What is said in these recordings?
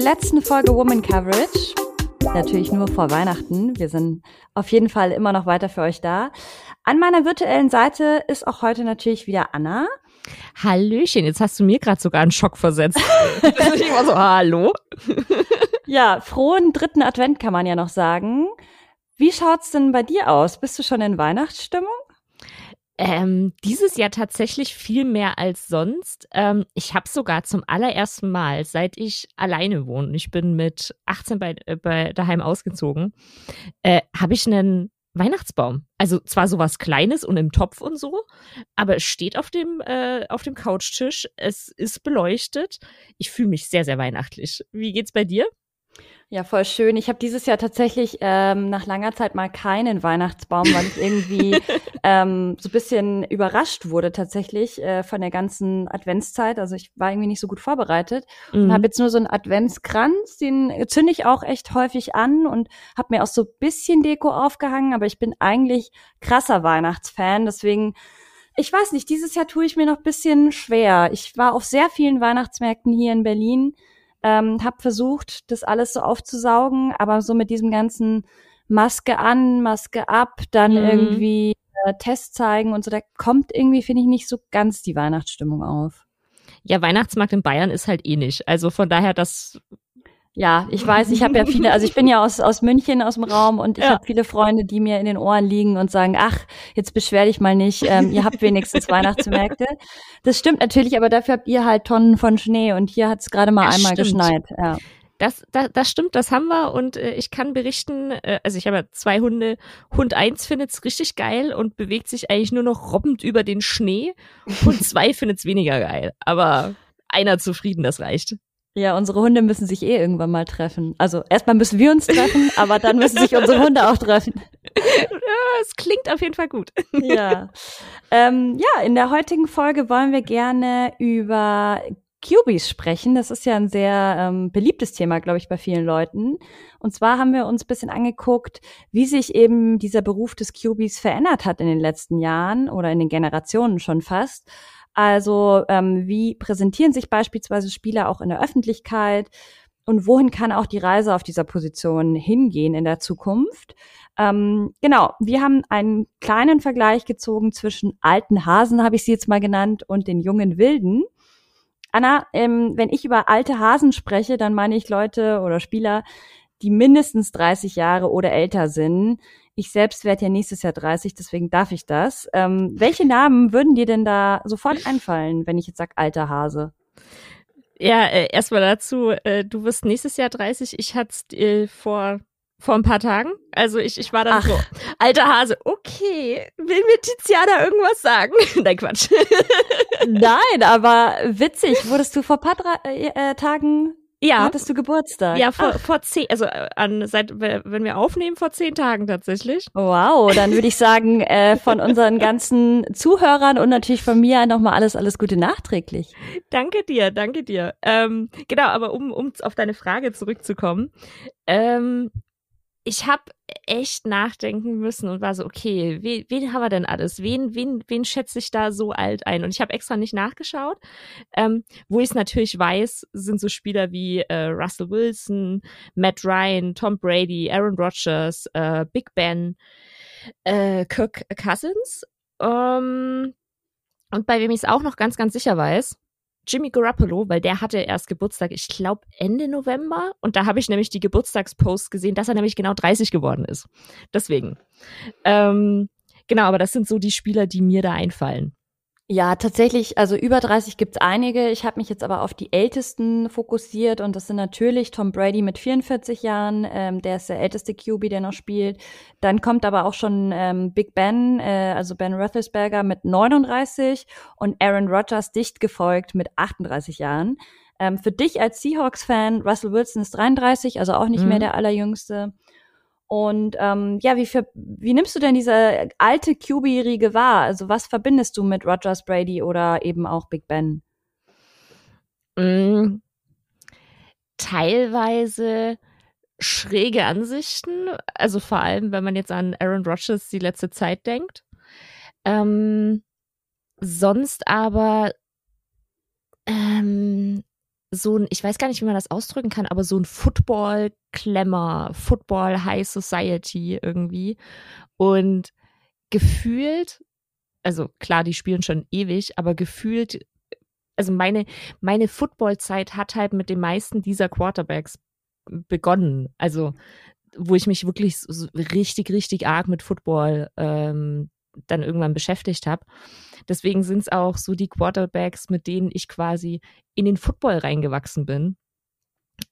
letzten Folge Woman Coverage. Natürlich nur vor Weihnachten. Wir sind auf jeden Fall immer noch weiter für euch da. An meiner virtuellen Seite ist auch heute natürlich wieder Anna. Hallöchen, jetzt hast du mir gerade sogar einen Schock versetzt. ich war so, hallo? ja, frohen dritten Advent kann man ja noch sagen. Wie schaut's denn bei dir aus? Bist du schon in Weihnachtsstimmung? Ähm, dieses Jahr tatsächlich viel mehr als sonst. Ähm, ich habe sogar zum allerersten Mal, seit ich alleine wohne, ich bin mit 18 bei, äh, bei daheim ausgezogen, äh, habe ich einen Weihnachtsbaum. Also zwar sowas Kleines und im Topf und so, aber es steht auf dem, äh, auf dem Couchtisch. Es ist beleuchtet. Ich fühle mich sehr, sehr weihnachtlich. Wie geht's bei dir? Ja, voll schön. Ich habe dieses Jahr tatsächlich ähm, nach langer Zeit mal keinen Weihnachtsbaum, weil ich irgendwie ähm, so bisschen überrascht wurde tatsächlich äh, von der ganzen Adventszeit. Also ich war irgendwie nicht so gut vorbereitet mhm. und habe jetzt nur so einen Adventskranz, den zünde ich auch echt häufig an und habe mir auch so bisschen Deko aufgehangen, aber ich bin eigentlich krasser Weihnachtsfan, deswegen ich weiß nicht, dieses Jahr tue ich mir noch bisschen schwer. Ich war auf sehr vielen Weihnachtsmärkten hier in Berlin ähm, habe versucht, das alles so aufzusaugen, aber so mit diesem ganzen Maske an, Maske ab, dann mhm. irgendwie äh, Test zeigen und so, da kommt irgendwie, finde ich, nicht so ganz die Weihnachtsstimmung auf. Ja, Weihnachtsmarkt in Bayern ist halt eh nicht. Also von daher, das ja, ich weiß, ich habe ja viele, also ich bin ja aus, aus München, aus dem Raum und ich ja. habe viele Freunde, die mir in den Ohren liegen und sagen, ach, jetzt beschwer dich mal nicht, ähm, ihr habt wenigstens Weihnachtsmärkte. Das stimmt natürlich, aber dafür habt ihr halt Tonnen von Schnee und hier hat es gerade mal das einmal stimmt. geschneit. Ja. Das, das, das stimmt, das haben wir und äh, ich kann berichten, äh, also ich habe ja zwei Hunde. Hund eins findet's richtig geil und bewegt sich eigentlich nur noch robbend über den Schnee. Hund zwei findet's weniger geil, aber einer zufrieden, das reicht. Ja, unsere Hunde müssen sich eh irgendwann mal treffen. Also erstmal müssen wir uns treffen, aber dann müssen sich unsere Hunde auch treffen. Ja, es klingt auf jeden Fall gut. Ja. Ähm, ja, in der heutigen Folge wollen wir gerne über Cubies sprechen. Das ist ja ein sehr ähm, beliebtes Thema, glaube ich, bei vielen Leuten. Und zwar haben wir uns ein bisschen angeguckt, wie sich eben dieser Beruf des Cubies verändert hat in den letzten Jahren oder in den Generationen schon fast. Also ähm, wie präsentieren sich beispielsweise Spieler auch in der Öffentlichkeit und wohin kann auch die Reise auf dieser Position hingehen in der Zukunft? Ähm, genau, wir haben einen kleinen Vergleich gezogen zwischen alten Hasen, habe ich sie jetzt mal genannt, und den jungen Wilden. Anna, ähm, wenn ich über alte Hasen spreche, dann meine ich Leute oder Spieler, die mindestens 30 Jahre oder älter sind. Ich selbst werde ja nächstes Jahr 30, deswegen darf ich das. Ähm, welche Namen würden dir denn da sofort einfallen, wenn ich jetzt sag alter Hase? Ja, äh, erstmal dazu, äh, du wirst nächstes Jahr 30. Ich hatte äh, vor vor ein paar Tagen. Also ich, ich war dann Ach. so, alter Hase, okay, will mir Tiziana irgendwas sagen? Nein, Quatsch. Nein, aber witzig, wurdest du vor paar äh, äh, Tagen ja. Hattest du Geburtstag? Ja, vor, vor zehn, also äh, an, seit, wenn wir aufnehmen, vor zehn Tagen tatsächlich. Wow, dann würde ich sagen, äh, von unseren ganzen Zuhörern und natürlich von mir nochmal alles, alles Gute nachträglich. Danke dir, danke dir. Ähm, genau, aber um, um auf deine Frage zurückzukommen. Ähm, ich habe echt nachdenken müssen und war so, okay, wen, wen haben wir denn alles? Wen, wen, wen schätze ich da so alt ein? Und ich habe extra nicht nachgeschaut. Ähm, wo ich es natürlich weiß, sind so Spieler wie äh, Russell Wilson, Matt Ryan, Tom Brady, Aaron Rodgers, äh, Big Ben, äh, Kirk Cousins. Ähm, und bei wem ich es auch noch ganz, ganz sicher weiß, Jimmy Garoppolo, weil der hatte erst Geburtstag, ich glaube Ende November. Und da habe ich nämlich die Geburtstagspost gesehen, dass er nämlich genau 30 geworden ist. Deswegen. Ähm, genau, aber das sind so die Spieler, die mir da einfallen. Ja, tatsächlich, also über 30 gibt's einige. Ich habe mich jetzt aber auf die Ältesten fokussiert und das sind natürlich Tom Brady mit 44 Jahren, ähm, der ist der älteste QB, der noch spielt. Dann kommt aber auch schon ähm, Big Ben, äh, also Ben Roethlisberger mit 39 und Aaron Rodgers dicht gefolgt mit 38 Jahren. Ähm, für dich als Seahawks-Fan, Russell Wilson ist 33, also auch nicht mhm. mehr der allerjüngste. Und ähm, ja, wie, für, wie nimmst du denn diese alte QB-Riege wahr? Also was verbindest du mit Rogers, Brady oder eben auch Big Ben? Mm, teilweise schräge Ansichten, also vor allem, wenn man jetzt an Aaron Rodgers die letzte Zeit denkt. Ähm, sonst aber ähm, so ein, ich weiß gar nicht, wie man das ausdrücken kann, aber so ein Football-Klemmer, Football High Society irgendwie. Und gefühlt, also klar, die spielen schon ewig, aber gefühlt, also meine, meine Football-Zeit hat halt mit den meisten dieser Quarterbacks begonnen. Also, wo ich mich wirklich so richtig, richtig arg mit Football ähm, dann irgendwann beschäftigt habe. Deswegen sind es auch so die Quarterbacks, mit denen ich quasi in den Football reingewachsen bin.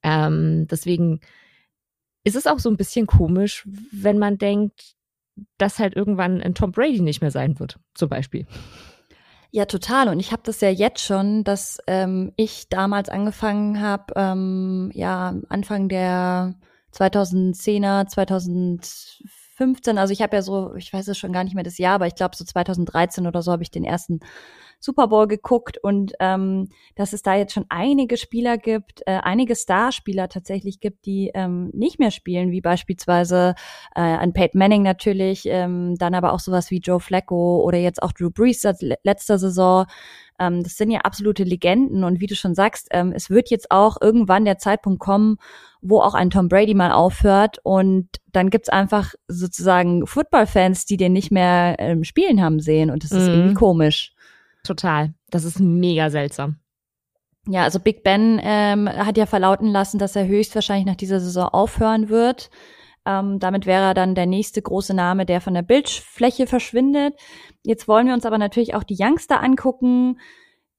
Ähm, deswegen ist es auch so ein bisschen komisch, wenn man denkt, dass halt irgendwann ein Tom Brady nicht mehr sein wird, zum Beispiel. Ja, total. Und ich habe das ja jetzt schon, dass ähm, ich damals angefangen habe, ähm, ja, Anfang der 2010er, 2015, also ich habe ja so, ich weiß es schon gar nicht mehr das Jahr, aber ich glaube so 2013 oder so habe ich den ersten Super Bowl geguckt und ähm, dass es da jetzt schon einige Spieler gibt, äh, einige Starspieler tatsächlich gibt, die ähm, nicht mehr spielen, wie beispielsweise äh, an Peyton Manning natürlich, ähm, dann aber auch sowas wie Joe Flacco oder jetzt auch Drew Brees letzter Saison. Ähm, das sind ja absolute Legenden und wie du schon sagst, ähm, es wird jetzt auch irgendwann der Zeitpunkt kommen, wo auch ein Tom Brady mal aufhört und dann gibt's einfach sozusagen Football-Fans, die den nicht mehr ähm, spielen haben sehen und das ist mhm. irgendwie komisch. Total. Das ist mega seltsam. Ja, also Big Ben ähm, hat ja verlauten lassen, dass er höchstwahrscheinlich nach dieser Saison aufhören wird. Ähm, damit wäre er dann der nächste große Name, der von der Bildfläche verschwindet. Jetzt wollen wir uns aber natürlich auch die Youngster angucken.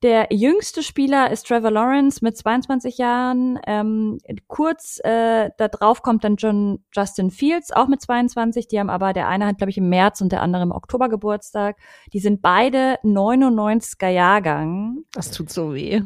Der jüngste Spieler ist Trevor Lawrence mit 22 Jahren. Ähm, kurz äh, da drauf kommt dann John Justin Fields, auch mit 22. Die haben aber, der eine hat, glaube ich, im März und der andere im Oktober Geburtstag. Die sind beide 99er Jahrgang. Das tut so weh.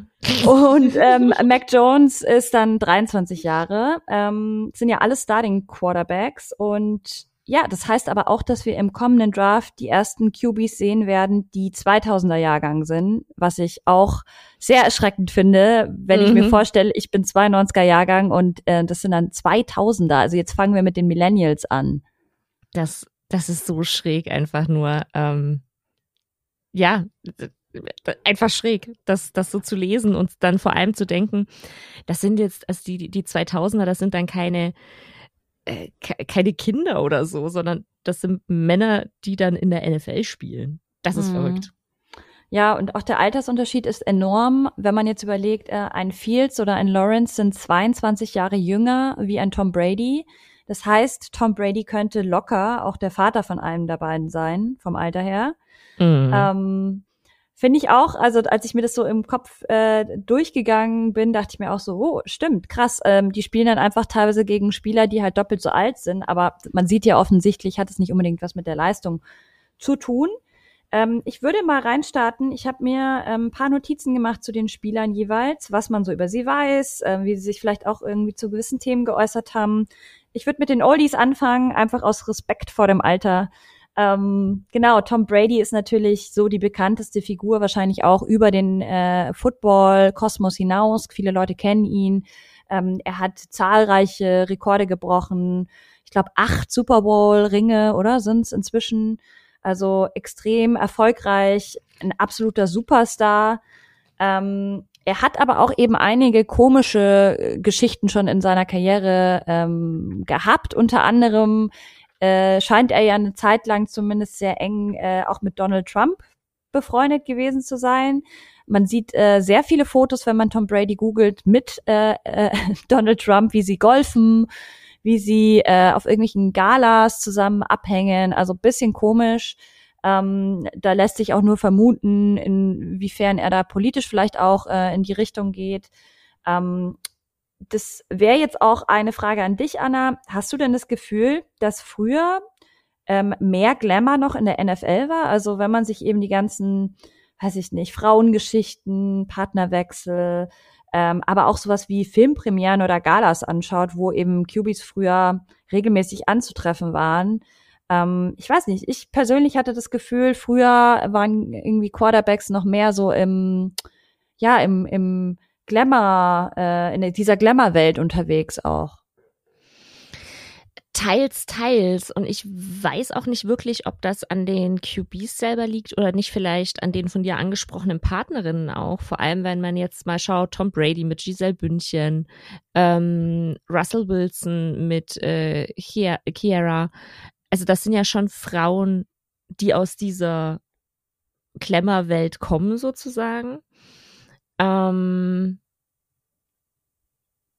Und ähm, Mac Jones ist dann 23 Jahre. Ähm, sind ja alle Starting Quarterbacks und ja, das heißt aber auch, dass wir im kommenden Draft die ersten QBs sehen werden, die 2000er Jahrgang sind, was ich auch sehr erschreckend finde, wenn mhm. ich mir mhm. vorstelle, ich bin 92er Jahrgang und äh, das sind dann 2000er. Also jetzt fangen wir mit den Millennials an. Das, das ist so schräg einfach nur. Ähm, ja, einfach schräg, das, das so zu lesen und dann vor allem zu denken, das sind jetzt, also die, die 2000er, das sind dann keine äh, keine Kinder oder so, sondern das sind Männer, die dann in der NFL spielen. Das ist mhm. verrückt. Ja, und auch der Altersunterschied ist enorm. Wenn man jetzt überlegt, äh, ein Fields oder ein Lawrence sind 22 Jahre jünger wie ein Tom Brady. Das heißt, Tom Brady könnte locker auch der Vater von einem der beiden sein, vom Alter her. Mhm. Ähm, Finde ich auch, also als ich mir das so im Kopf äh, durchgegangen bin, dachte ich mir auch so, oh, stimmt, krass. Ähm, die spielen dann einfach teilweise gegen Spieler, die halt doppelt so alt sind, aber man sieht ja offensichtlich, hat es nicht unbedingt was mit der Leistung zu tun. Ähm, ich würde mal reinstarten. Ich habe mir ähm, ein paar Notizen gemacht zu den Spielern jeweils, was man so über sie weiß, äh, wie sie sich vielleicht auch irgendwie zu gewissen Themen geäußert haben. Ich würde mit den Oldies anfangen, einfach aus Respekt vor dem Alter ähm, genau, Tom Brady ist natürlich so die bekannteste Figur, wahrscheinlich auch über den äh, Football-Kosmos hinaus. Viele Leute kennen ihn. Ähm, er hat zahlreiche Rekorde gebrochen. Ich glaube, acht Super Bowl-Ringe, oder? Sind es inzwischen. Also extrem erfolgreich, ein absoluter Superstar. Ähm, er hat aber auch eben einige komische äh, Geschichten schon in seiner Karriere ähm, gehabt. Unter anderem äh, scheint er ja eine Zeit lang zumindest sehr eng äh, auch mit Donald Trump befreundet gewesen zu sein. Man sieht äh, sehr viele Fotos, wenn man Tom Brady googelt, mit äh, äh, Donald Trump, wie sie golfen, wie sie äh, auf irgendwelchen Galas zusammen abhängen. Also bisschen komisch. Ähm, da lässt sich auch nur vermuten, inwiefern er da politisch vielleicht auch äh, in die Richtung geht. Ähm, das wäre jetzt auch eine Frage an dich, Anna. Hast du denn das Gefühl, dass früher ähm, mehr Glamour noch in der NFL war? Also wenn man sich eben die ganzen, weiß ich nicht, Frauengeschichten, Partnerwechsel, ähm, aber auch sowas wie Filmpremieren oder Galas anschaut, wo eben QBs früher regelmäßig anzutreffen waren. Ähm, ich weiß nicht, ich persönlich hatte das Gefühl, früher waren irgendwie Quarterbacks noch mehr so im, ja, im, im Glamour, äh, in dieser Glamour-Welt unterwegs auch. Teils, teils. Und ich weiß auch nicht wirklich, ob das an den QBs selber liegt oder nicht vielleicht an den von dir angesprochenen Partnerinnen auch. Vor allem, wenn man jetzt mal schaut, Tom Brady mit Giselle Bündchen, ähm, Russell Wilson mit äh, Kiara. Also das sind ja schon Frauen, die aus dieser Klemmerwelt kommen sozusagen. Ähm,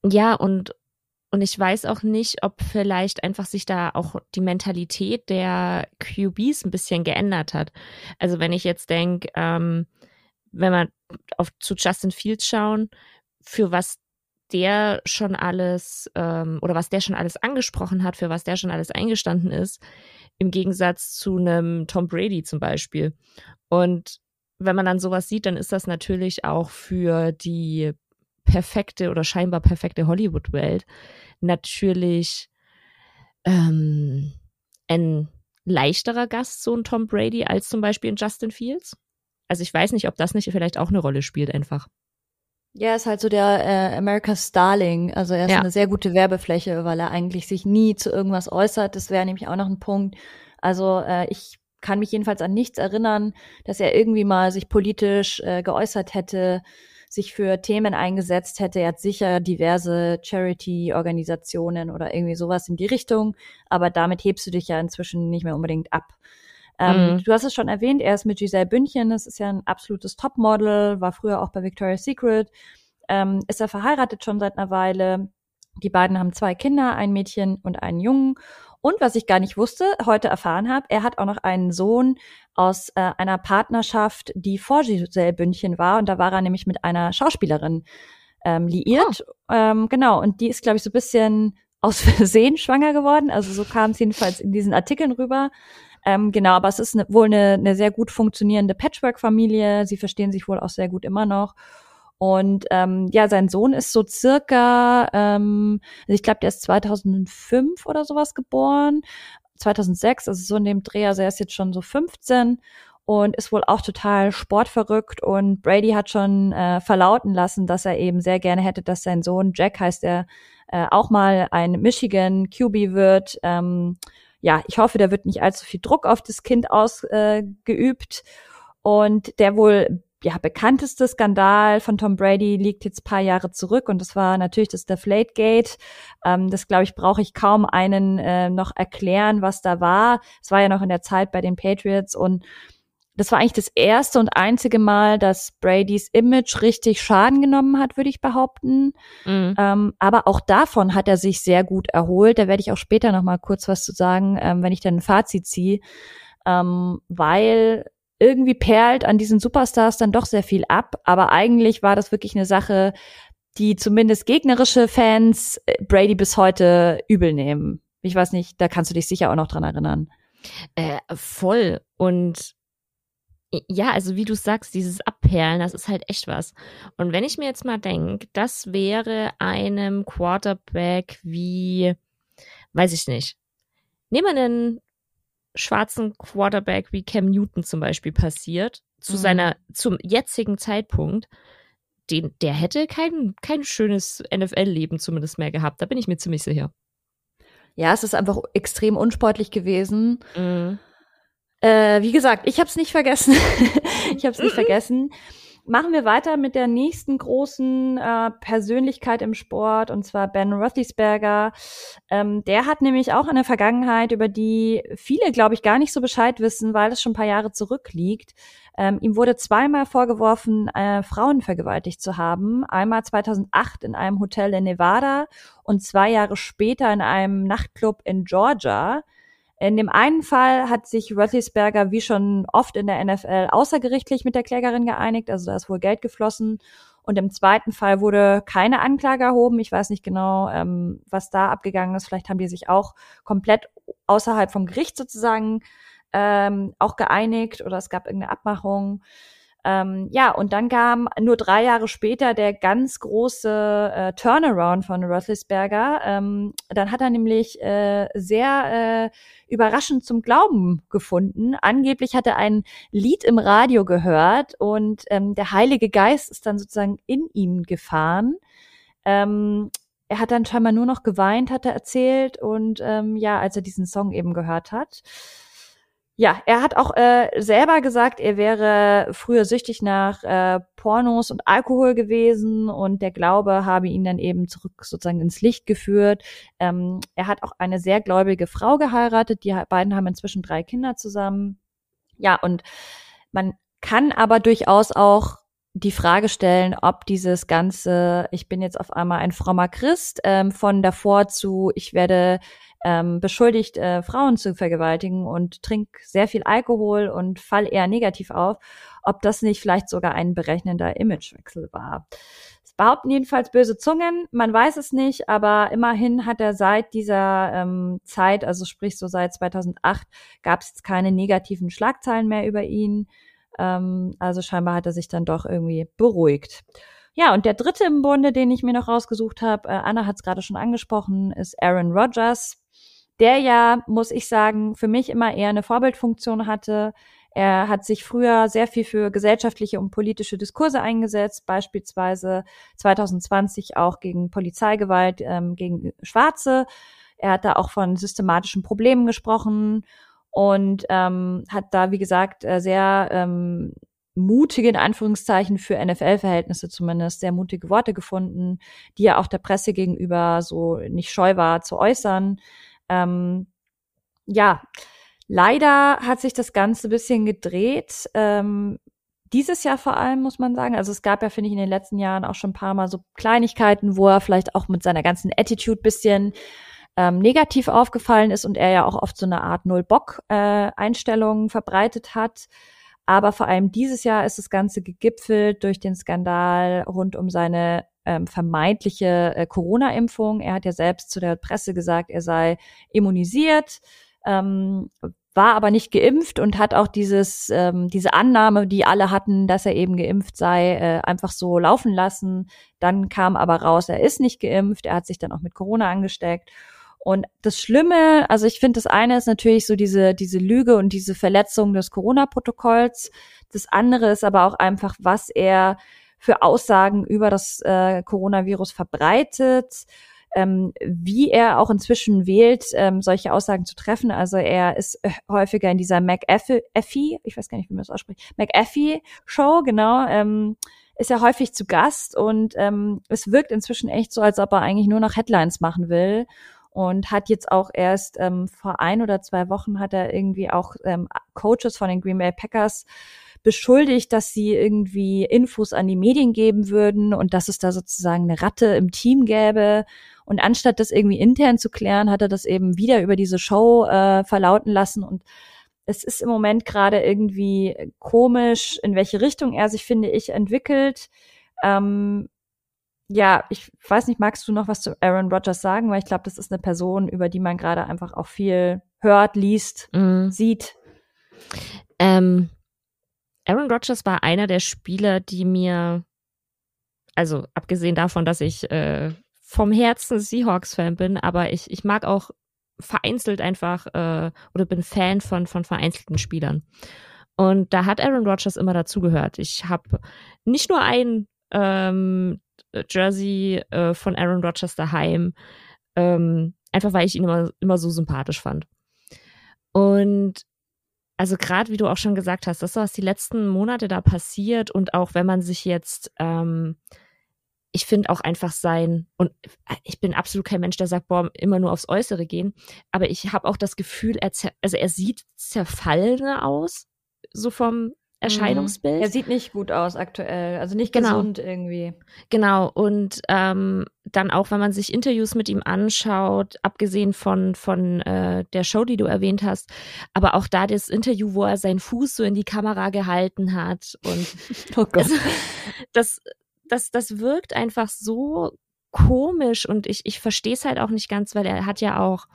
ja, und und ich weiß auch nicht, ob vielleicht einfach sich da auch die Mentalität der QBs ein bisschen geändert hat. Also wenn ich jetzt denke, ähm, wenn wir auf, zu Justin Fields schauen, für was der schon alles ähm, oder was der schon alles angesprochen hat, für was der schon alles eingestanden ist, im Gegensatz zu einem Tom Brady zum Beispiel. Und wenn man dann sowas sieht, dann ist das natürlich auch für die perfekte oder scheinbar perfekte Hollywood-Welt natürlich ähm, ein leichterer Gast, so ein Tom Brady, als zum Beispiel ein Justin Fields. Also ich weiß nicht, ob das nicht vielleicht auch eine Rolle spielt einfach. Ja, ist halt so der äh, America's Starling. Also er ist ja. eine sehr gute Werbefläche, weil er eigentlich sich nie zu irgendwas äußert. Das wäre nämlich auch noch ein Punkt. Also äh, ich kann mich jedenfalls an nichts erinnern, dass er irgendwie mal sich politisch äh, geäußert hätte sich für Themen eingesetzt hätte. Er hat sicher diverse Charity-Organisationen oder irgendwie sowas in die Richtung, aber damit hebst du dich ja inzwischen nicht mehr unbedingt ab. Ähm, mhm. Du hast es schon erwähnt, er ist mit Giselle Bündchen, das ist ja ein absolutes Topmodel, war früher auch bei Victoria's Secret, ähm, ist er verheiratet schon seit einer Weile. Die beiden haben zwei Kinder, ein Mädchen und einen Jungen. Und was ich gar nicht wusste, heute erfahren habe, er hat auch noch einen Sohn aus äh, einer Partnerschaft, die vor Giselle Bündchen war. Und da war er nämlich mit einer Schauspielerin ähm, liiert. Oh. Ähm, genau, und die ist, glaube ich, so ein bisschen aus Versehen schwanger geworden. Also so kam es jedenfalls in diesen Artikeln rüber. Ähm, genau, aber es ist ne, wohl eine, eine sehr gut funktionierende Patchwork-Familie. Sie verstehen sich wohl auch sehr gut immer noch. Und ähm, ja, sein Sohn ist so circa, ähm, also ich glaube, der ist 2005 oder sowas geboren, 2006, also so in dem Dreh, also er ist jetzt schon so 15 und ist wohl auch total sportverrückt und Brady hat schon äh, verlauten lassen, dass er eben sehr gerne hätte, dass sein Sohn Jack heißt er äh, auch mal ein Michigan QB wird. Ähm, ja, ich hoffe, da wird nicht allzu viel Druck auf das Kind ausgeübt. Äh, und der wohl ja, bekannteste Skandal von Tom Brady liegt jetzt paar Jahre zurück und das war natürlich das Deflategate. Ähm, das, glaube ich, brauche ich kaum einen äh, noch erklären, was da war. Es war ja noch in der Zeit bei den Patriots und das war eigentlich das erste und einzige Mal, dass Bradys Image richtig Schaden genommen hat, würde ich behaupten. Mhm. Ähm, aber auch davon hat er sich sehr gut erholt. Da werde ich auch später noch mal kurz was zu sagen, ähm, wenn ich dann ein Fazit ziehe. Ähm, weil irgendwie perlt an diesen Superstars dann doch sehr viel ab. Aber eigentlich war das wirklich eine Sache, die zumindest gegnerische Fans äh, Brady bis heute übel nehmen. Ich weiß nicht, da kannst du dich sicher auch noch dran erinnern. Äh, voll. Und ja, also wie du sagst, dieses Abperlen, das ist halt echt was. Und wenn ich mir jetzt mal denke, das wäre einem Quarterback wie, weiß ich nicht, nehmen wir einen schwarzen Quarterback wie Cam Newton zum Beispiel passiert, zu mhm. seiner, zum jetzigen Zeitpunkt, den, der hätte kein, kein schönes NFL-Leben zumindest mehr gehabt. Da bin ich mir ziemlich sicher. Ja, es ist einfach extrem unsportlich gewesen. Mhm. Äh, wie gesagt, ich habe es nicht vergessen. ich habe es nicht mhm. vergessen. Machen wir weiter mit der nächsten großen äh, Persönlichkeit im Sport, und zwar Ben Roethlisberger. Ähm, der hat nämlich auch eine Vergangenheit, über die viele, glaube ich, gar nicht so Bescheid wissen, weil es schon ein paar Jahre zurückliegt. Ähm, ihm wurde zweimal vorgeworfen, äh, Frauen vergewaltigt zu haben. Einmal 2008 in einem Hotel in Nevada und zwei Jahre später in einem Nachtclub in Georgia. In dem einen Fall hat sich Roethlisberger wie schon oft in der NFL außergerichtlich mit der Klägerin geeinigt, also da ist wohl Geld geflossen. Und im zweiten Fall wurde keine Anklage erhoben. Ich weiß nicht genau, ähm, was da abgegangen ist. Vielleicht haben die sich auch komplett außerhalb vom Gericht sozusagen ähm, auch geeinigt oder es gab irgendeine Abmachung. Ähm, ja, und dann kam nur drei Jahre später der ganz große äh, Turnaround von Roethlisberger. Ähm, dann hat er nämlich äh, sehr äh, überraschend zum Glauben gefunden. Angeblich hat er ein Lied im Radio gehört und ähm, der Heilige Geist ist dann sozusagen in ihn gefahren. Ähm, er hat dann scheinbar nur noch geweint, hat er erzählt. Und ähm, ja, als er diesen Song eben gehört hat. Ja, er hat auch äh, selber gesagt, er wäre früher süchtig nach äh, Pornos und Alkohol gewesen und der Glaube habe ihn dann eben zurück sozusagen ins Licht geführt. Ähm, er hat auch eine sehr gläubige Frau geheiratet. Die beiden haben inzwischen drei Kinder zusammen. Ja, und man kann aber durchaus auch die Frage stellen, ob dieses ganze, ich bin jetzt auf einmal ein frommer Christ, ähm, von davor zu, ich werde ähm, beschuldigt, äh, Frauen zu vergewaltigen und trink sehr viel Alkohol und fall eher negativ auf, ob das nicht vielleicht sogar ein berechnender Imagewechsel war. Es behaupten jedenfalls böse Zungen, man weiß es nicht, aber immerhin hat er seit dieser ähm, Zeit, also sprich so seit 2008, gab es keine negativen Schlagzeilen mehr über ihn. Ähm, also scheinbar hat er sich dann doch irgendwie beruhigt. Ja, und der dritte im Bunde, den ich mir noch rausgesucht habe, äh, Anna hat es gerade schon angesprochen, ist Aaron Rodgers, der ja, muss ich sagen, für mich immer eher eine Vorbildfunktion hatte. Er hat sich früher sehr viel für gesellschaftliche und politische Diskurse eingesetzt, beispielsweise 2020 auch gegen Polizeigewalt ähm, gegen Schwarze. Er hat da auch von systematischen Problemen gesprochen und ähm, hat da, wie gesagt, äh, sehr ähm, mutige, in Anführungszeichen, für NFL-Verhältnisse zumindest, sehr mutige Worte gefunden, die er auch der Presse gegenüber so nicht scheu war zu äußern. Ähm, ja, leider hat sich das Ganze ein bisschen gedreht. Ähm, dieses Jahr vor allem, muss man sagen. Also es gab ja, finde ich, in den letzten Jahren auch schon ein paar Mal so Kleinigkeiten, wo er vielleicht auch mit seiner ganzen Attitude bisschen ähm, negativ aufgefallen ist und er ja auch oft so eine Art Null-Bock-Einstellung äh, verbreitet hat. Aber vor allem dieses Jahr ist das Ganze gegipfelt durch den Skandal rund um seine ähm, vermeintliche äh, Corona-Impfung. Er hat ja selbst zu der Presse gesagt, er sei immunisiert, ähm, war aber nicht geimpft und hat auch dieses ähm, diese Annahme, die alle hatten, dass er eben geimpft sei, äh, einfach so laufen lassen. Dann kam aber raus, er ist nicht geimpft. Er hat sich dann auch mit Corona angesteckt. Und das Schlimme, also ich finde, das eine ist natürlich so diese, diese Lüge und diese Verletzung des Corona-Protokolls. Das andere ist aber auch einfach, was er für Aussagen über das äh, Coronavirus verbreitet, ähm, wie er auch inzwischen wählt, ähm, solche Aussagen zu treffen. Also er ist äh, häufiger in dieser McAfee, ich weiß gar nicht, wie man das ausspricht, McAfee-Show, genau, ähm, ist er häufig zu Gast und ähm, es wirkt inzwischen echt so, als ob er eigentlich nur noch Headlines machen will und hat jetzt auch erst ähm, vor ein oder zwei Wochen hat er irgendwie auch ähm, Coaches von den Green Bay Packers beschuldigt, dass sie irgendwie Infos an die Medien geben würden und dass es da sozusagen eine Ratte im Team gäbe. Und anstatt das irgendwie intern zu klären, hat er das eben wieder über diese Show äh, verlauten lassen und es ist im Moment gerade irgendwie komisch, in welche Richtung er sich, finde ich, entwickelt. Ähm, ja, ich weiß nicht, magst du noch was zu Aaron Rodgers sagen? Weil ich glaube, das ist eine Person, über die man gerade einfach auch viel hört, liest, mm. sieht. Ähm, Aaron Rodgers war einer der Spieler, die mir, also abgesehen davon, dass ich äh, vom Herzen Seahawks-Fan bin, aber ich, ich mag auch vereinzelt einfach äh, oder bin Fan von, von vereinzelten Spielern. Und da hat Aaron Rodgers immer dazugehört. Ich habe nicht nur einen ähm, Jersey äh, von Aaron Rodgers daheim, ähm, einfach weil ich ihn immer, immer so sympathisch fand. Und also gerade wie du auch schon gesagt hast, das, was die letzten Monate da passiert und auch wenn man sich jetzt, ähm, ich finde auch einfach sein, und ich bin absolut kein Mensch, der sagt, boah, immer nur aufs Äußere gehen, aber ich habe auch das Gefühl, er, also er sieht zerfallener aus, so vom Erscheinungsbild. Er sieht nicht gut aus aktuell, also nicht genau. gesund irgendwie. Genau, und ähm, dann auch, wenn man sich Interviews mit ihm anschaut, abgesehen von, von äh, der Show, die du erwähnt hast, aber auch da das Interview, wo er seinen Fuß so in die Kamera gehalten hat und oh Gott. das, das, das wirkt einfach so komisch und ich, ich verstehe es halt auch nicht ganz, weil er hat ja auch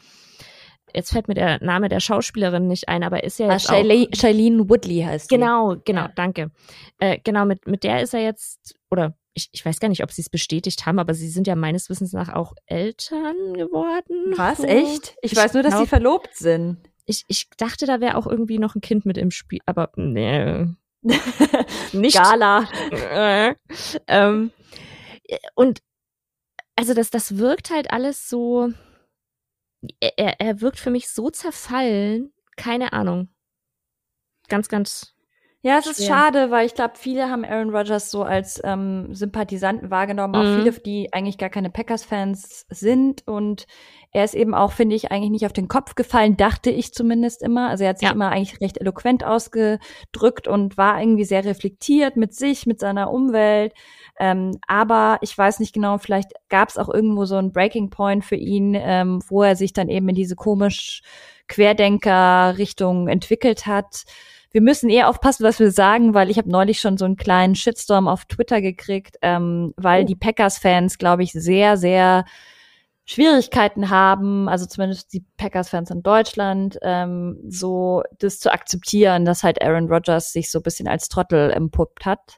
jetzt fällt mir der Name der Schauspielerin nicht ein, aber ist ja ah, jetzt ah, Shailene Woodley heißt Genau, die. genau, ja. danke. Äh, genau, mit, mit der ist er jetzt, oder ich, ich weiß gar nicht, ob sie es bestätigt haben, aber sie sind ja meines Wissens nach auch Eltern geworden. Was, so. echt? Ich, ich weiß nur, dass glaub, sie verlobt sind. Ich, ich dachte, da wäre auch irgendwie noch ein Kind mit im Spiel, aber nee. nicht. Gala. ähm, und also das, das wirkt halt alles so, er, er wirkt für mich so zerfallen, keine Ahnung. Ganz, ganz ja, es ist schade, weil ich glaube, viele haben Aaron Rodgers so als ähm, Sympathisanten wahrgenommen, auch Mhm. viele, die eigentlich gar keine Packers-Fans sind. Und er ist eben auch, finde ich, eigentlich nicht auf den Kopf gefallen, dachte ich zumindest immer. Also er hat sich Ja. immer eigentlich recht eloquent ausgedrückt und war irgendwie sehr reflektiert mit sich, mit seiner Umwelt. Ähm, aber ich weiß nicht genau, vielleicht gab es auch irgendwo so einen Breaking Point für ihn, ähm, wo er sich dann eben in diese komisch Querdenker-Richtung entwickelt hat wir müssen eher aufpassen, was wir sagen, weil ich habe neulich schon so einen kleinen Shitstorm auf Twitter gekriegt, ähm, weil Oh. die Packers-Fans, glaube ich, sehr, sehr Schwierigkeiten haben, also zumindest die Packers-Fans in Deutschland, ähm, so das zu akzeptieren, dass halt Aaron Rodgers sich so ein bisschen als Trottel empuppt hat.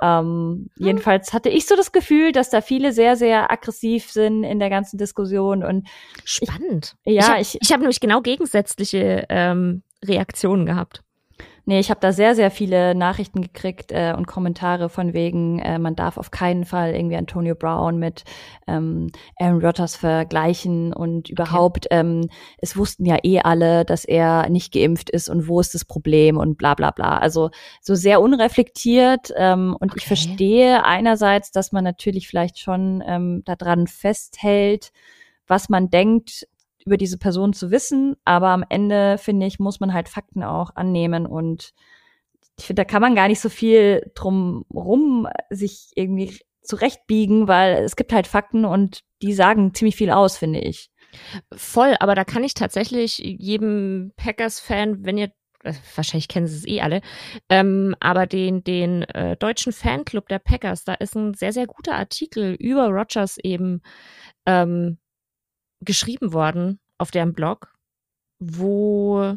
Ähm, Hm. Jedenfalls hatte ich so das Gefühl, dass da viele sehr, sehr aggressiv sind in der ganzen Diskussion und Spannend. ja, ich ich, ich habe nämlich genau gegensätzliche ähm, Reaktionen gehabt. Nee, ich habe da sehr, sehr viele Nachrichten gekriegt äh, und Kommentare von wegen, äh, man darf auf keinen Fall irgendwie Antonio Brown mit ähm, Aaron Rodgers vergleichen und überhaupt, ähm, es wussten ja eh alle, dass er nicht geimpft ist und wo ist das Problem und bla bla bla. Also so sehr unreflektiert ähm, und ich Okay. verstehe einerseits, dass man natürlich vielleicht schon ähm, daran festhält, was man denkt, über diese Person zu wissen, aber am Ende, finde ich, muss man halt Fakten auch annehmen und ich finde, da kann man gar nicht so viel drum rum sich irgendwie zurechtbiegen, weil es gibt halt Fakten und die sagen ziemlich viel aus, finde ich. Voll, aber da kann ich tatsächlich jedem Packers-Fan, wenn ihr äh, wahrscheinlich kennen sie es eh alle, ähm, aber den, den äh, deutschen Fanclub der Packers, da ist ein sehr, sehr guter Artikel über Rogers eben ähm, geschrieben worden auf deren Blog, wo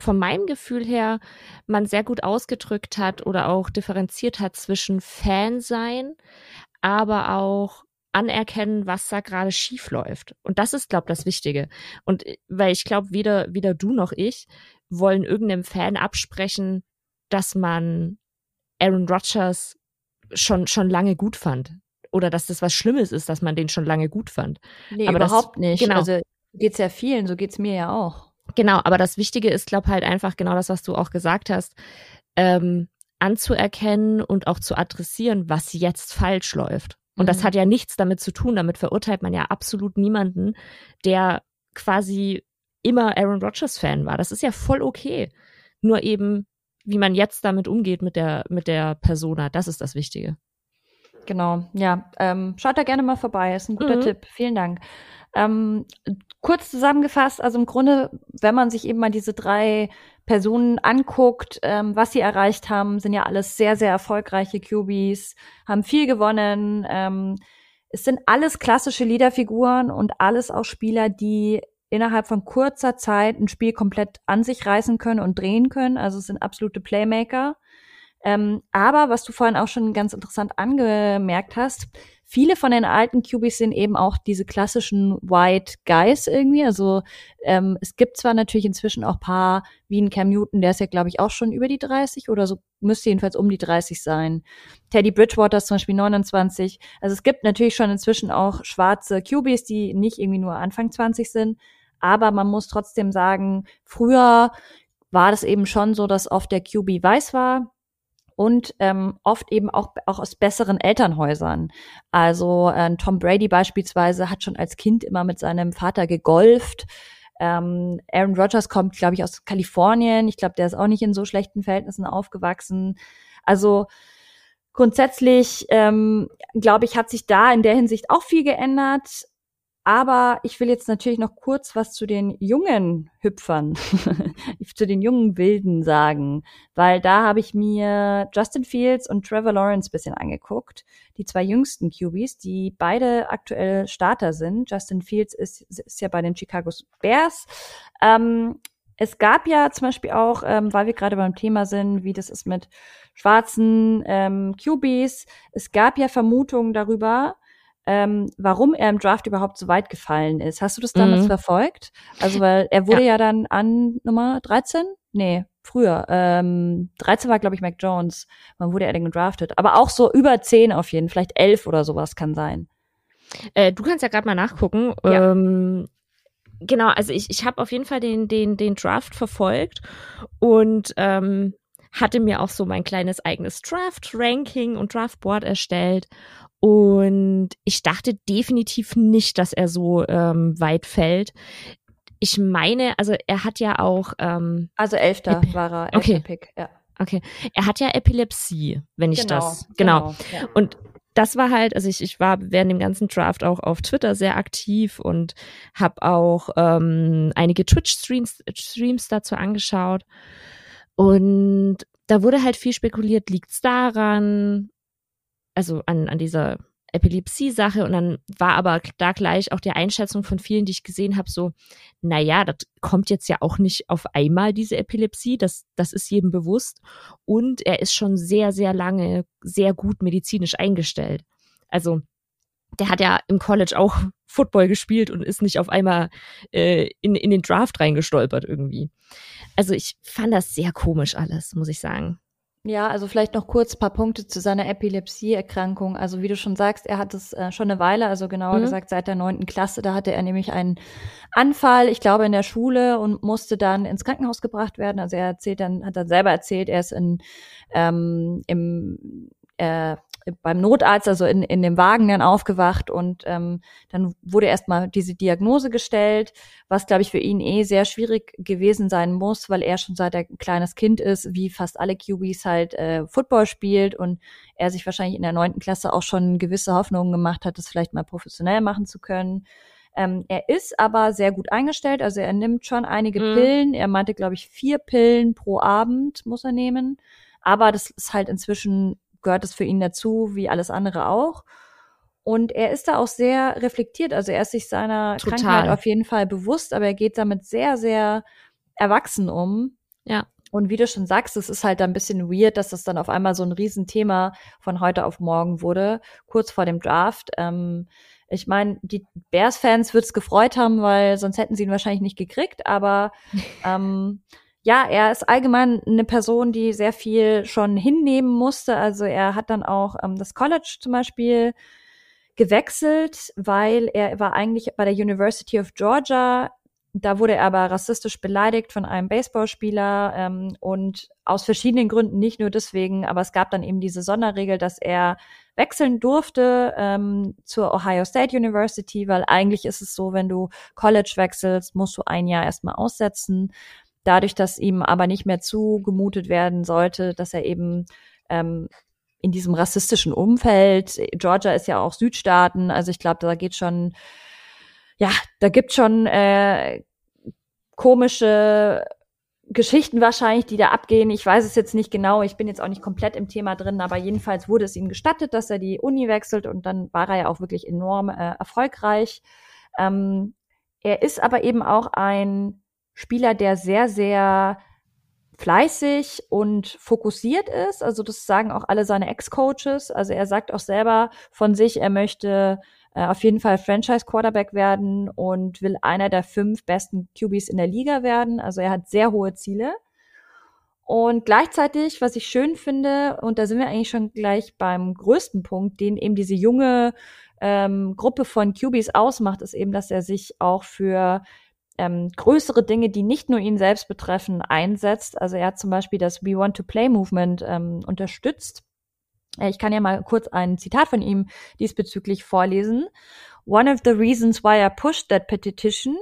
von meinem Gefühl her man sehr gut ausgedrückt hat oder auch differenziert hat zwischen Fan sein, aber auch anerkennen, was da gerade schief läuft. Und das ist, glaube ich, das Wichtige. Und äh, weil ich glaube, weder, weder du noch ich wollen irgendeinem Fan absprechen, dass man Aaron Rodgers schon, schon lange gut fand. Oder dass das was Schlimmes ist, dass man den schon lange gut fand. Nee, Aber das- überhaupt nicht. genau. Also geht's ja vielen, so geht's mir ja auch. Genau, aber das Wichtige ist, glaube halt einfach genau das, was du auch gesagt hast, ähm, anzuerkennen und auch zu adressieren, was jetzt falsch läuft. Und das Mhm. hat ja nichts damit zu tun, damit verurteilt man ja absolut niemanden, der quasi immer Aaron Rodgers Fan war. Das ist ja voll okay. Nur eben, wie man jetzt damit umgeht mit der, mit der Persona, das ist das Wichtige. Genau, ja. Ähm, schaut da gerne mal vorbei, ist ein guter Mhm. Tipp. Vielen Dank. Ähm, kurz zusammengefasst, also im Grunde, wenn man sich eben mal diese drei Personen anguckt, ähm, was sie erreicht haben, sind ja alles sehr, sehr erfolgreiche QBs, haben viel gewonnen. Ähm, es sind alles klassische Leaderfiguren und alles auch Spieler, die innerhalb von kurzer Zeit ein Spiel komplett an sich reißen können und drehen können. Also es sind absolute Playmaker. Ähm, aber was du vorhin auch schon ganz interessant angemerkt hast, viele von den alten QBs sind eben auch diese klassischen White Guys irgendwie. Also ähm, es gibt zwar natürlich inzwischen auch paar, wie ein Cam Newton, der ist ja, glaube ich, auch schon über die 30 oder so, müsste jedenfalls um die 30 sein. Teddy Bridgewater ist zum Beispiel 29. Also es gibt natürlich schon inzwischen auch schwarze QBs, die nicht irgendwie nur Anfang 20 sind. Aber man muss trotzdem sagen, früher war das eben schon so, dass oft der QB weiß war, und ähm, oft eben auch, auch aus besseren Elternhäusern. Also äh, Tom Brady beispielsweise hat schon als Kind immer mit seinem Vater gegolft. Ähm, Aaron Rodgers kommt, glaube ich, aus Kalifornien. Ich glaube, der ist auch nicht in so schlechten Verhältnissen aufgewachsen. Also grundsätzlich, ähm, glaube ich, hat sich da in der Hinsicht auch viel geändert. Aber ich will jetzt natürlich noch kurz was zu den jungen Hüpfern, zu den jungen Wilden sagen, weil da habe ich mir Justin Fields und Trevor Lawrence bisschen angeguckt, die zwei jüngsten QBs, die beide aktuell Starter sind. Justin Fields ist, ist ja bei den Chicago Bears. Ähm, es gab ja zum Beispiel auch, ähm, weil wir gerade beim Thema sind, wie das ist mit schwarzen ähm, QBs, es gab ja Vermutungen darüber, ähm, warum er im Draft überhaupt so weit gefallen ist. Hast du das damals Mhm. verfolgt? Also, weil er wurde ja, dann an Nummer 13? Nee, früher. Ähm, 13 war, glaube ich, Mac Jones. Wann wurde er denn gedraftet? Aber auch so über 10 auf jeden, vielleicht 11 oder sowas kann sein. Äh, du kannst ja gerade mal nachgucken. Ja. Ähm, genau, also ich, ich habe auf jeden Fall den, den, den Draft verfolgt und ähm, hatte mir auch so mein kleines eigenes Draft-Ranking und Draft-Board erstellt. Und ich dachte definitiv nicht, dass er so ähm, weit fällt. Ich meine, also er hat ja auch. Ähm, also Elfter war er, elfter okay. Pick, ja. Okay. Er hat ja Epilepsie, wenn ich genau, das. Genau. genau ja. Und das war halt, also ich, ich war während dem ganzen Draft auch auf Twitter sehr aktiv und habe auch ähm, einige Twitch-Streams Streams dazu angeschaut. Und da wurde halt viel spekuliert, liegt's daran, also an, an dieser Epilepsie-Sache und dann war aber da gleich auch die Einschätzung von vielen, die ich gesehen habe, so, naja, das kommt jetzt ja auch nicht auf einmal, diese Epilepsie, das, das ist jedem bewusst und er ist schon sehr, sehr lange sehr gut medizinisch eingestellt. Also der hat ja im College auch Football gespielt und ist nicht auf einmal äh, in, in den Draft reingestolpert irgendwie. Also ich fand das sehr komisch alles, muss ich sagen. Ja, also vielleicht noch kurz paar Punkte zu seiner Epilepsieerkrankung. Also wie du schon sagst, er hat es äh, schon eine Weile, also genauer mhm. gesagt seit der neunten Klasse, da hatte er nämlich einen Anfall, ich glaube in der Schule und musste dann ins Krankenhaus gebracht werden. Also er erzählt dann, hat dann selber erzählt, er ist in ähm, im äh, beim Notarzt, also in, in dem Wagen dann aufgewacht und ähm, dann wurde erstmal diese Diagnose gestellt, was glaube ich für ihn eh sehr schwierig gewesen sein muss, weil er schon seit er ein kleines Kind ist, wie fast alle QBs halt äh, Football spielt und er sich wahrscheinlich in der neunten Klasse auch schon gewisse Hoffnungen gemacht hat, das vielleicht mal professionell machen zu können. Ähm, er ist aber sehr gut eingestellt, also er nimmt schon einige mhm. Pillen. Er meinte, glaube ich, vier Pillen pro Abend muss er nehmen. Aber das ist halt inzwischen gehört es für ihn dazu, wie alles andere auch. Und er ist da auch sehr reflektiert. Also er ist sich seiner Total. Krankheit auf jeden Fall bewusst, aber er geht damit sehr, sehr erwachsen um. Ja. Und wie du schon sagst, es ist halt ein bisschen weird, dass das dann auf einmal so ein Riesenthema von heute auf morgen wurde, kurz vor dem Draft. Ähm, ich meine, die Bears-Fans wird es gefreut haben, weil sonst hätten sie ihn wahrscheinlich nicht gekriegt, aber ähm, ja, er ist allgemein eine Person, die sehr viel schon hinnehmen musste. Also er hat dann auch ähm, das College zum Beispiel gewechselt, weil er war eigentlich bei der University of Georgia. Da wurde er aber rassistisch beleidigt von einem Baseballspieler ähm, und aus verschiedenen Gründen, nicht nur deswegen, aber es gab dann eben diese Sonderregel, dass er wechseln durfte ähm, zur Ohio State University, weil eigentlich ist es so, wenn du College wechselst, musst du ein Jahr erstmal aussetzen dadurch, dass ihm aber nicht mehr zugemutet werden sollte, dass er eben ähm, in diesem rassistischen Umfeld, Georgia ist ja auch Südstaaten, also ich glaube, da geht schon, ja, da gibt schon äh, komische Geschichten wahrscheinlich, die da abgehen. Ich weiß es jetzt nicht genau, ich bin jetzt auch nicht komplett im Thema drin, aber jedenfalls wurde es ihm gestattet, dass er die Uni wechselt und dann war er ja auch wirklich enorm äh, erfolgreich. Ähm, er ist aber eben auch ein Spieler, der sehr, sehr fleißig und fokussiert ist. Also das sagen auch alle seine Ex-Coaches. Also er sagt auch selber von sich, er möchte äh, auf jeden Fall Franchise-Quarterback werden und will einer der fünf besten QBs in der Liga werden. Also er hat sehr hohe Ziele. Und gleichzeitig, was ich schön finde, und da sind wir eigentlich schon gleich beim größten Punkt, den eben diese junge ähm, Gruppe von QBs ausmacht, ist eben, dass er sich auch für ähm, größere Dinge, die nicht nur ihn selbst betreffen, einsetzt. Also er hat zum Beispiel das We Want to Play Movement ähm, unterstützt. Äh, ich kann ja mal kurz ein Zitat von ihm diesbezüglich vorlesen. One of the reasons why I pushed that petition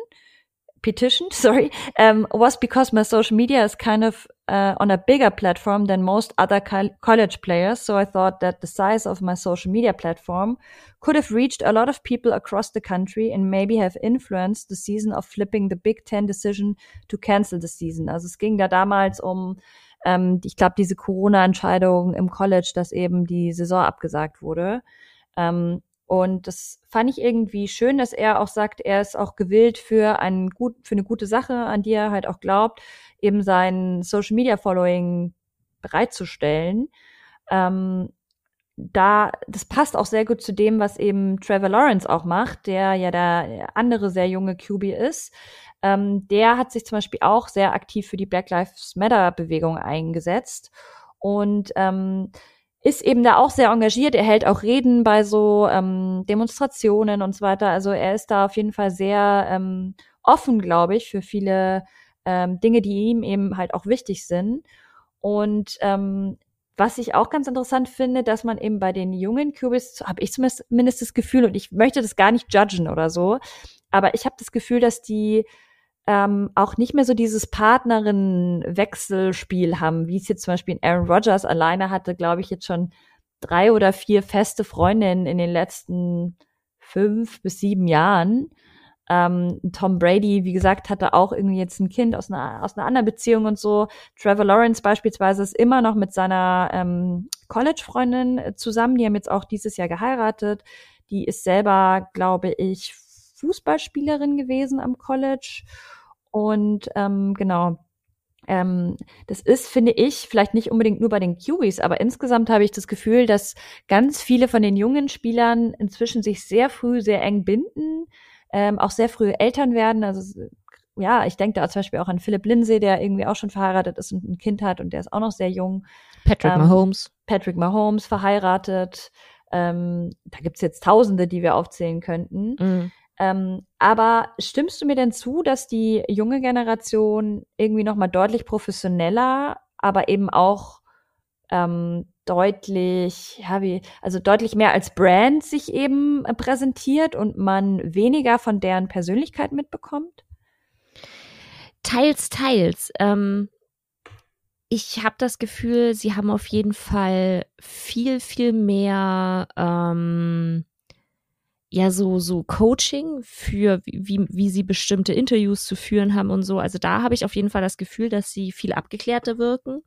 petition, sorry, um, was because my social media is kind of uh, on a bigger platform than most other co college players. So I thought that the size of my social media platform could have reached a lot of people across the country and maybe have influenced the season of flipping the Big Ten decision to cancel the season. Also es ging da damals um, ähm, ich glaube, diese Corona-Entscheidung im College, dass eben die Saison abgesagt wurde. Ähm, und das fand ich irgendwie schön, dass er auch sagt, er ist auch gewillt für einen gut, für eine gute Sache, an die er halt auch glaubt, eben sein Social Media Following bereitzustellen. Ähm, da, das passt auch sehr gut zu dem, was eben Trevor Lawrence auch macht, der ja der andere sehr junge QB ist. Ähm, der hat sich zum Beispiel auch sehr aktiv für die Black Lives Matter Bewegung eingesetzt. Und ähm, ist eben da auch sehr engagiert. Er hält auch Reden bei so ähm, Demonstrationen und so weiter. Also er ist da auf jeden Fall sehr ähm, offen, glaube ich, für viele ähm, Dinge, die ihm eben halt auch wichtig sind. Und ähm, was ich auch ganz interessant finde, dass man eben bei den jungen Cubis, habe ich zumindest das Gefühl, und ich möchte das gar nicht judgen oder so, aber ich habe das Gefühl, dass die ähm, auch nicht mehr so dieses Partnerin-Wechselspiel haben, wie es jetzt zum Beispiel Aaron Rodgers alleine hatte, glaube ich, jetzt schon drei oder vier feste Freundinnen in den letzten fünf bis sieben Jahren. Ähm, Tom Brady, wie gesagt, hatte auch irgendwie jetzt ein Kind aus einer, aus einer anderen Beziehung und so. Trevor Lawrence beispielsweise ist immer noch mit seiner ähm, College-Freundin zusammen. Die haben jetzt auch dieses Jahr geheiratet. Die ist selber, glaube ich, Fußballspielerin gewesen am College. Und ähm, genau, ähm, das ist, finde ich, vielleicht nicht unbedingt nur bei den Kiwis, aber insgesamt habe ich das Gefühl, dass ganz viele von den jungen Spielern inzwischen sich sehr früh sehr eng binden ähm, auch sehr früh Eltern werden. Also ja, ich denke da zum Beispiel auch an Philipp Lindsay, der irgendwie auch schon verheiratet ist und ein Kind hat und der ist auch noch sehr jung. Patrick ähm, Mahomes. Patrick Mahomes verheiratet. Ähm, da gibt's jetzt Tausende, die wir aufzählen könnten. Mhm. Ähm, aber stimmst du mir denn zu, dass die junge Generation irgendwie noch mal deutlich professioneller, aber eben auch ähm, deutlich, ja, wie, also deutlich mehr als Brand sich eben äh, präsentiert und man weniger von deren Persönlichkeit mitbekommt? Teils, teils. Ähm, ich habe das Gefühl, sie haben auf jeden Fall viel, viel mehr ähm, ja so so Coaching für wie wie sie bestimmte Interviews zu führen haben und so. Also da habe ich auf jeden Fall das Gefühl, dass sie viel abgeklärter wirken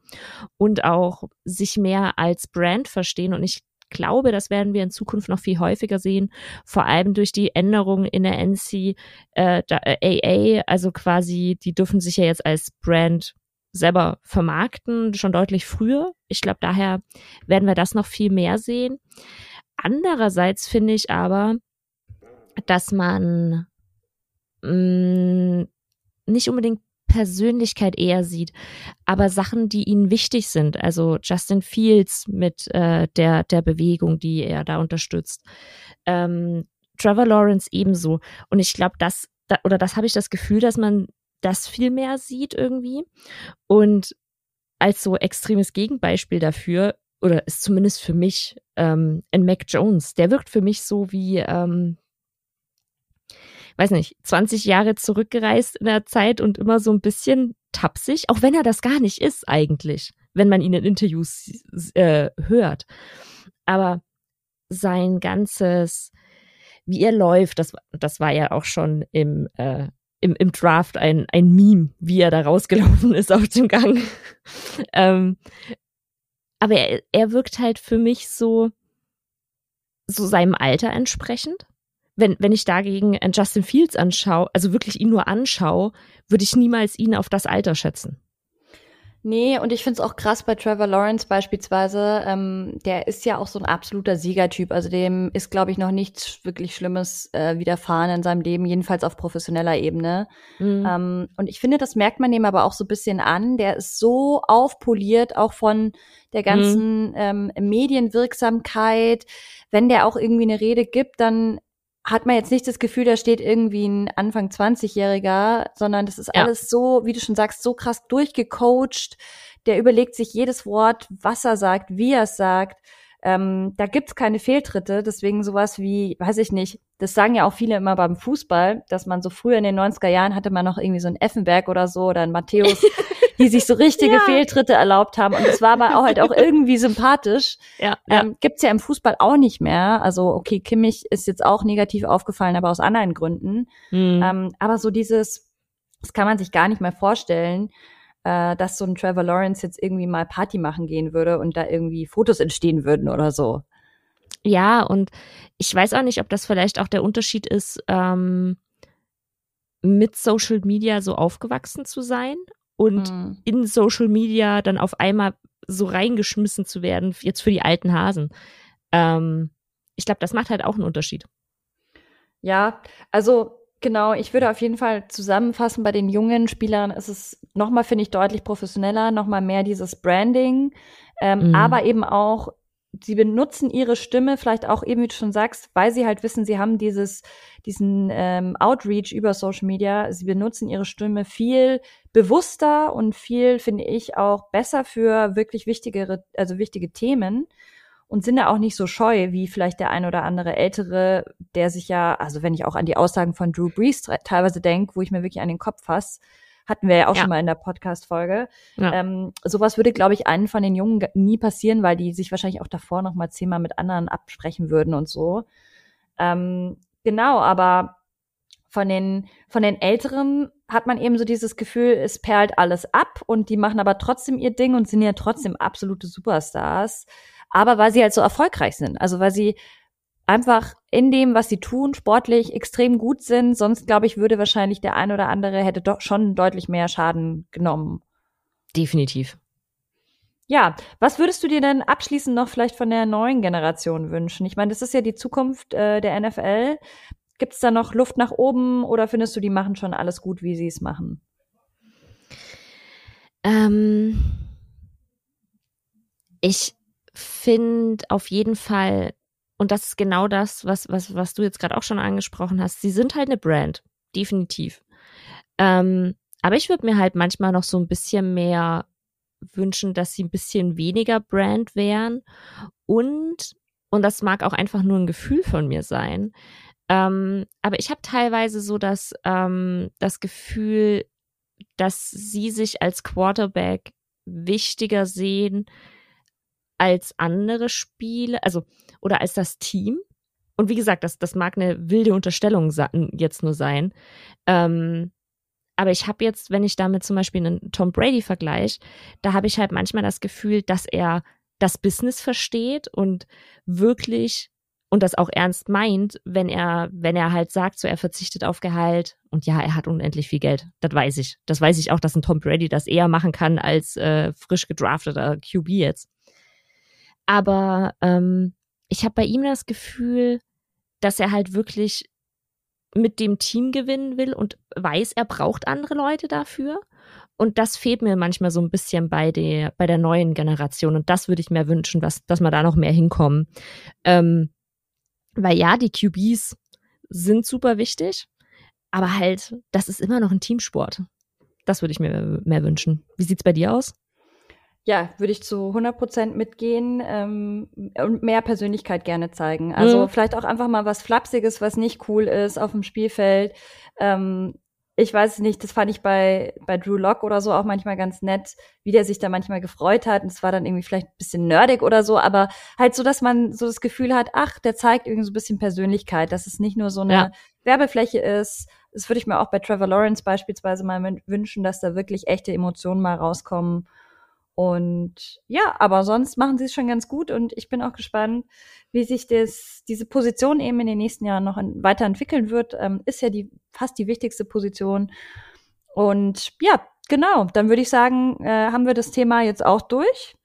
und auch sich mehr als Brand verstehen und ich glaube, das werden wir in Zukunft noch viel häufiger sehen, vor allem durch die Änderungen in der NC äh, AA, also quasi, die dürfen sich ja jetzt als Brand selber vermarkten, schon deutlich früher. Ich glaube, daher werden wir das noch viel mehr sehen. Andererseits finde ich aber, dass man mh, mm, nicht unbedingt Persönlichkeit eher sieht, aber Sachen, die ihnen wichtig sind. Also Justin Fields mit äh, der, der Bewegung, die er da unterstützt. Ähm, Trevor Lawrence ebenso. Und ich glaube, das, da, oder das habe ich das Gefühl, dass man das viel mehr sieht irgendwie. Und als so extremes Gegenbeispiel dafür, oder ist zumindest für mich ähm, ein Mac Jones, der wirkt für mich so wie, ähm, weiß nicht, 20 Jahre zurückgereist in der Zeit und immer so ein bisschen tapsig, auch wenn er das gar nicht ist eigentlich, wenn man ihn in Interviews äh, hört. Aber sein ganzes, wie er läuft, das, das war ja auch schon im, äh, im, im Draft ein, ein Meme, wie er da rausgelaufen ist auf dem Gang. ähm, aber er, er wirkt halt für mich so, so seinem Alter entsprechend wenn, wenn ich dagegen Justin Fields anschaue, also wirklich ihn nur anschaue, würde ich niemals ihn auf das Alter schätzen. Nee, und ich finde es auch krass bei Trevor Lawrence beispielsweise. Ähm, der ist ja auch so ein absoluter Siegertyp. Also dem ist, glaube ich, noch nichts wirklich Schlimmes äh, widerfahren in seinem Leben, jedenfalls auf professioneller Ebene. Mhm. Ähm, und ich finde, das merkt man dem aber auch so ein bisschen an. Der ist so aufpoliert, auch von der ganzen mhm. ähm, Medienwirksamkeit. Wenn der auch irgendwie eine Rede gibt, dann hat man jetzt nicht das Gefühl, da steht irgendwie ein Anfang 20-Jähriger, sondern das ist ja. alles so, wie du schon sagst, so krass durchgecoacht. Der überlegt sich jedes Wort, was er sagt, wie er es sagt. Ähm, da gibt's keine Fehltritte, deswegen sowas wie, weiß ich nicht, das sagen ja auch viele immer beim Fußball, dass man so früher in den 90er Jahren hatte man noch irgendwie so ein Effenberg oder so oder ein Matthäus, die sich so richtige ja. Fehltritte erlaubt haben. Und das war aber auch halt auch irgendwie sympathisch. Ja, ja. Ähm, gibt's ja im Fußball auch nicht mehr. Also, okay, Kimmich ist jetzt auch negativ aufgefallen, aber aus anderen Gründen. Mhm. Ähm, aber so dieses, das kann man sich gar nicht mehr vorstellen, äh, dass so ein Trevor Lawrence jetzt irgendwie mal Party machen gehen würde und da irgendwie Fotos entstehen würden oder so. Ja, und ich weiß auch nicht, ob das vielleicht auch der Unterschied ist, ähm, mit Social Media so aufgewachsen zu sein und mhm. in Social Media dann auf einmal so reingeschmissen zu werden, jetzt für die alten Hasen. Ähm, ich glaube, das macht halt auch einen Unterschied. Ja, also genau, ich würde auf jeden Fall zusammenfassen, bei den jungen Spielern ist es nochmal, finde ich, deutlich professioneller, nochmal mehr dieses Branding, ähm, mhm. aber eben auch sie benutzen ihre Stimme vielleicht auch eben, wie du schon sagst, weil sie halt wissen, sie haben dieses, diesen ähm, Outreach über Social Media. Sie benutzen ihre Stimme viel bewusster und viel, finde ich, auch besser für wirklich wichtigere, also wichtige Themen und sind da auch nicht so scheu wie vielleicht der ein oder andere Ältere, der sich ja, also wenn ich auch an die Aussagen von Drew Brees teilweise denke, wo ich mir wirklich an den Kopf fasse, hatten wir ja auch ja. schon mal in der Podcast-Folge. Ja. Ähm, sowas würde, glaube ich, einen von den Jungen nie passieren, weil die sich wahrscheinlich auch davor noch mal zehnmal mit anderen absprechen würden und so. Ähm, genau, aber von den, von den Älteren hat man eben so dieses Gefühl, es perlt alles ab und die machen aber trotzdem ihr Ding und sind ja trotzdem absolute Superstars. Aber weil sie halt so erfolgreich sind. Also weil sie einfach in dem, was sie tun, sportlich extrem gut sind. Sonst, glaube ich, würde wahrscheinlich der ein oder andere hätte doch schon deutlich mehr Schaden genommen. Definitiv. Ja, was würdest du dir denn abschließend noch vielleicht von der neuen Generation wünschen? Ich meine, das ist ja die Zukunft äh, der NFL. Gibt es da noch Luft nach oben oder findest du, die machen schon alles gut, wie sie es machen? Ähm, ich finde auf jeden Fall und das ist genau das, was, was, was du jetzt gerade auch schon angesprochen hast. Sie sind halt eine Brand, definitiv. Ähm, aber ich würde mir halt manchmal noch so ein bisschen mehr wünschen, dass sie ein bisschen weniger Brand wären. Und, und das mag auch einfach nur ein Gefühl von mir sein. Ähm, aber ich habe teilweise so das, ähm, das Gefühl, dass sie sich als Quarterback wichtiger sehen als andere Spiele. Also oder als das Team. Und wie gesagt, das, das mag eine wilde Unterstellung jetzt nur sein. Ähm, aber ich habe jetzt, wenn ich damit zum Beispiel einen Tom Brady vergleiche, da habe ich halt manchmal das Gefühl, dass er das Business versteht und wirklich und das auch ernst meint, wenn er, wenn er halt sagt, so er verzichtet auf Gehalt und ja, er hat unendlich viel Geld. Das weiß ich. Das weiß ich auch, dass ein Tom Brady das eher machen kann als äh, frisch gedrafteter QB jetzt. Aber ähm, ich habe bei ihm das Gefühl, dass er halt wirklich mit dem Team gewinnen will und weiß, er braucht andere Leute dafür. Und das fehlt mir manchmal so ein bisschen bei der, bei der neuen Generation. Und das würde ich mir wünschen, was, dass wir da noch mehr hinkommen. Ähm, weil ja, die QBs sind super wichtig, aber halt, das ist immer noch ein Teamsport. Das würde ich mir mehr wünschen. Wie sieht's bei dir aus? Ja, würde ich zu 100 Prozent mitgehen ähm, und mehr Persönlichkeit gerne zeigen. Also mhm. vielleicht auch einfach mal was Flapsiges, was nicht cool ist auf dem Spielfeld. Ähm, ich weiß nicht, das fand ich bei, bei Drew Lock oder so auch manchmal ganz nett, wie der sich da manchmal gefreut hat. Und es war dann irgendwie vielleicht ein bisschen nerdig oder so, aber halt so, dass man so das Gefühl hat, ach, der zeigt irgendwie so ein bisschen Persönlichkeit, dass es nicht nur so eine ja. Werbefläche ist. Das würde ich mir auch bei Trevor Lawrence beispielsweise mal wünschen, dass da wirklich echte Emotionen mal rauskommen. Und ja, aber sonst machen sie es schon ganz gut und ich bin auch gespannt, wie sich das, diese Position eben in den nächsten Jahren noch weiterentwickeln wird. Ähm, ist ja die fast die wichtigste Position. Und ja, genau, dann würde ich sagen, äh, haben wir das Thema jetzt auch durch.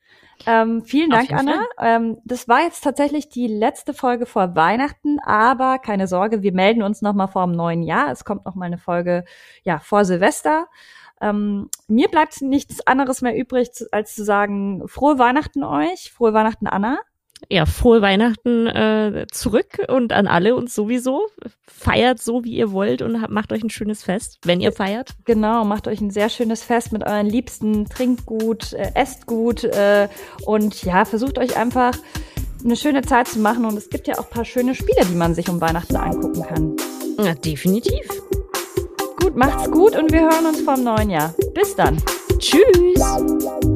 Ähm, vielen Dank, Anna. Ähm, das war jetzt tatsächlich die letzte Folge vor Weihnachten, aber keine Sorge, wir melden uns noch mal vor dem neuen Jahr. Es kommt noch mal eine Folge ja vor Silvester. Ähm, mir bleibt nichts anderes mehr übrig, als zu sagen, frohe Weihnachten euch, frohe Weihnachten Anna. Ja, frohe Weihnachten äh, zurück und an alle und sowieso. Feiert so, wie ihr wollt und macht euch ein schönes Fest, wenn ihr feiert. Genau, macht euch ein sehr schönes Fest mit euren Liebsten, trinkt gut, äh, esst gut äh, und ja, versucht euch einfach eine schöne Zeit zu machen und es gibt ja auch ein paar schöne Spiele, die man sich um Weihnachten angucken kann. Ja, definitiv. Gut, macht's gut und wir hören uns vom neuen Jahr. Bis dann. Tschüss.